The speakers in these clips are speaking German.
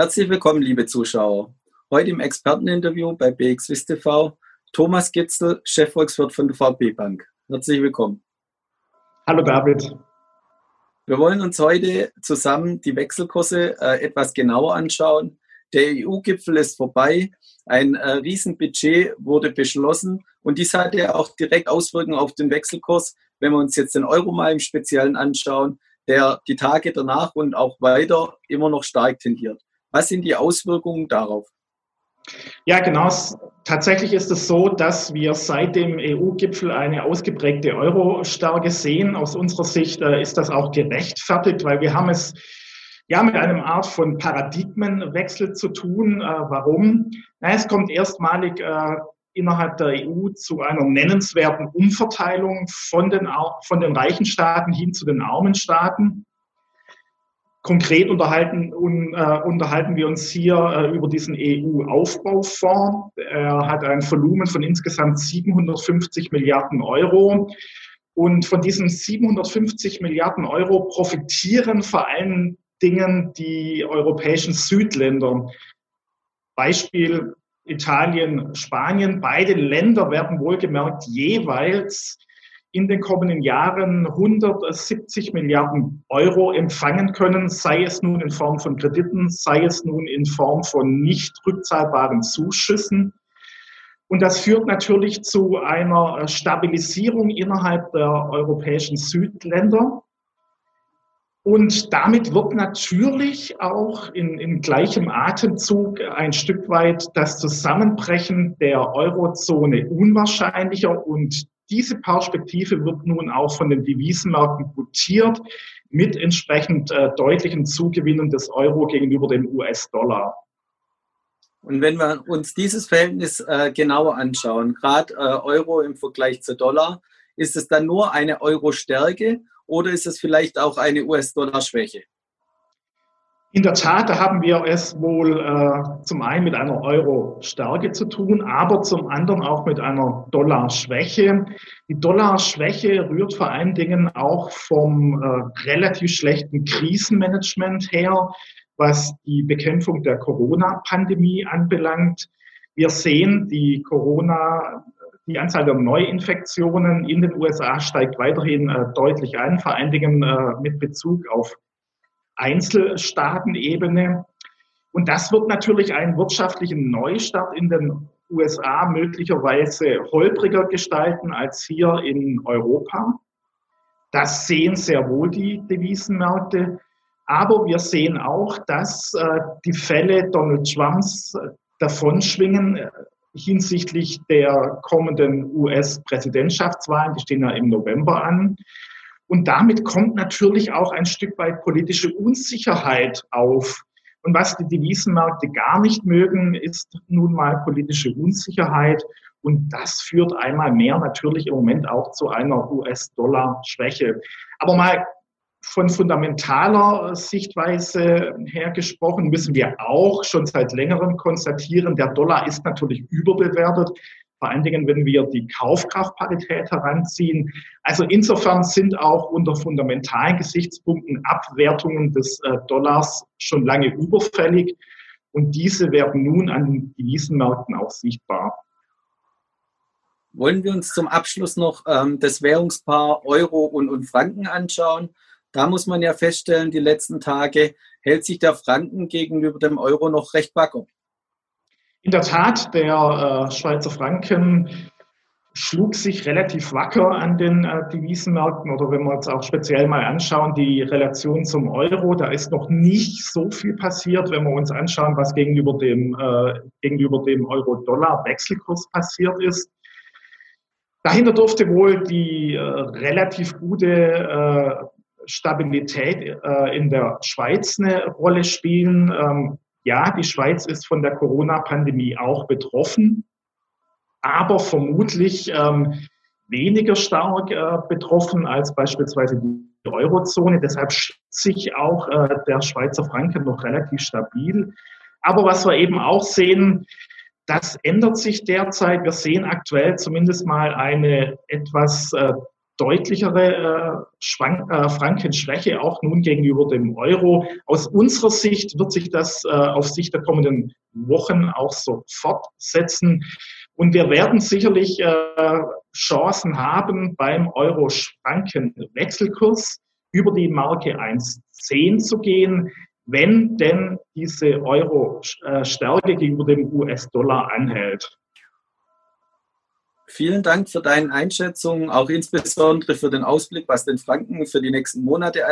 Herzlich willkommen, liebe Zuschauer. Heute im Experteninterview bei BXWIS TV Thomas Gitzel, Chefvolkswirt von der VP Bank. Herzlich willkommen. Hallo David. Wir wollen uns heute zusammen die Wechselkurse äh, etwas genauer anschauen. Der EU-Gipfel ist vorbei. Ein äh, Riesenbudget wurde beschlossen und dies hat ja auch direkt Auswirkungen auf den Wechselkurs. Wenn wir uns jetzt den Euro mal im Speziellen anschauen, der die Tage danach und auch weiter immer noch stark tendiert. Was sind die Auswirkungen darauf? Ja, genau. Tatsächlich ist es so, dass wir seit dem EU-Gipfel eine ausgeprägte Euro-Stärke sehen. Aus unserer Sicht äh, ist das auch gerechtfertigt, weil wir haben es ja mit einem Art von Paradigmenwechsel zu tun. Äh, warum? Na, es kommt erstmalig äh, innerhalb der EU zu einer nennenswerten Umverteilung von den, von den reichen Staaten hin zu den armen Staaten. Konkret unterhalten, un, äh, unterhalten wir uns hier äh, über diesen EU-Aufbaufonds. Er hat ein Volumen von insgesamt 750 Milliarden Euro. Und von diesen 750 Milliarden Euro profitieren vor allen Dingen die europäischen Südländer. Beispiel Italien, Spanien. Beide Länder werden wohlgemerkt jeweils in den kommenden Jahren 170 Milliarden Euro empfangen können, sei es nun in Form von Krediten, sei es nun in Form von nicht rückzahlbaren Zuschüssen. Und das führt natürlich zu einer Stabilisierung innerhalb der europäischen Südländer. Und damit wird natürlich auch in, in gleichem Atemzug ein Stück weit das Zusammenbrechen der Eurozone unwahrscheinlicher und diese Perspektive wird nun auch von den Devisenmärkten gutiert mit entsprechend äh, deutlichen Zugewinnen des Euro gegenüber dem US-Dollar. Und wenn wir uns dieses Verhältnis äh, genauer anschauen, gerade äh, Euro im Vergleich zu Dollar, ist es dann nur eine Euro-Stärke oder ist es vielleicht auch eine US-Dollar-Schwäche? In der Tat, da haben wir es wohl äh, zum einen mit einer Euro-Stärke zu tun, aber zum anderen auch mit einer Dollar-Schwäche. Die Dollar-Schwäche rührt vor allen Dingen auch vom äh, relativ schlechten Krisenmanagement her, was die Bekämpfung der Corona-Pandemie anbelangt. Wir sehen, die Corona, die Anzahl der Neuinfektionen in den USA steigt weiterhin äh, deutlich an, vor allen Dingen äh, mit Bezug auf Einzelstaatenebene. Und das wird natürlich einen wirtschaftlichen Neustart in den USA möglicherweise holpriger gestalten als hier in Europa. Das sehen sehr wohl die Devisenmärkte. Aber wir sehen auch, dass äh, die Fälle Donald Trumps äh, davonschwingen äh, hinsichtlich der kommenden US-Präsidentschaftswahlen. Die stehen ja im November an. Und damit kommt natürlich auch ein Stück weit politische Unsicherheit auf. Und was die Devisenmärkte gar nicht mögen, ist nun mal politische Unsicherheit. Und das führt einmal mehr natürlich im Moment auch zu einer US-Dollar-Schwäche. Aber mal von fundamentaler Sichtweise her gesprochen, müssen wir auch schon seit längerem konstatieren, der Dollar ist natürlich überbewertet vor allen Dingen, wenn wir die Kaufkraftparität heranziehen. Also insofern sind auch unter fundamentalen Gesichtspunkten Abwertungen des äh, Dollars schon lange überfällig und diese werden nun an den Devisenmärkten auch sichtbar. Wollen wir uns zum Abschluss noch ähm, das Währungspaar Euro und, und Franken anschauen? Da muss man ja feststellen, die letzten Tage hält sich der Franken gegenüber dem Euro noch recht wacker. In der Tat, der äh, Schweizer Franken schlug sich relativ wacker an den äh, Devisenmärkten oder wenn wir uns auch speziell mal anschauen, die Relation zum Euro, da ist noch nicht so viel passiert, wenn wir uns anschauen, was gegenüber dem, äh, gegenüber dem Euro-Dollar-Wechselkurs passiert ist. Dahinter durfte wohl die äh, relativ gute äh, Stabilität äh, in der Schweiz eine Rolle spielen. Ähm, ja, die Schweiz ist von der Corona-Pandemie auch betroffen, aber vermutlich ähm, weniger stark äh, betroffen als beispielsweise die Eurozone. Deshalb schätzt sich auch äh, der Schweizer Franken noch relativ stabil. Aber was wir eben auch sehen, das ändert sich derzeit. Wir sehen aktuell zumindest mal eine etwas äh, deutlichere äh, äh, Frankenschwäche auch nun gegenüber dem Euro. Aus unserer Sicht wird sich das äh, auf Sicht der kommenden Wochen auch so fortsetzen. Und wir werden sicherlich äh, Chancen haben, beim Euro-Schranken-Wechselkurs über die Marke 1,10 zu gehen, wenn denn diese Euro-Stärke gegenüber dem US-Dollar anhält. Vielen Dank für deine Einschätzung, auch insbesondere für den Ausblick, was den Franken für die nächsten Monate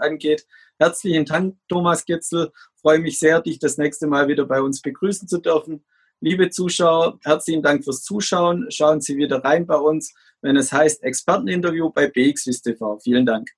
angeht. Herzlichen Dank, Thomas Gitzel. Freue mich sehr, dich das nächste Mal wieder bei uns begrüßen zu dürfen. Liebe Zuschauer, herzlichen Dank fürs Zuschauen. Schauen Sie wieder rein bei uns, wenn es heißt Experteninterview bei BXWIS TV. Vielen Dank.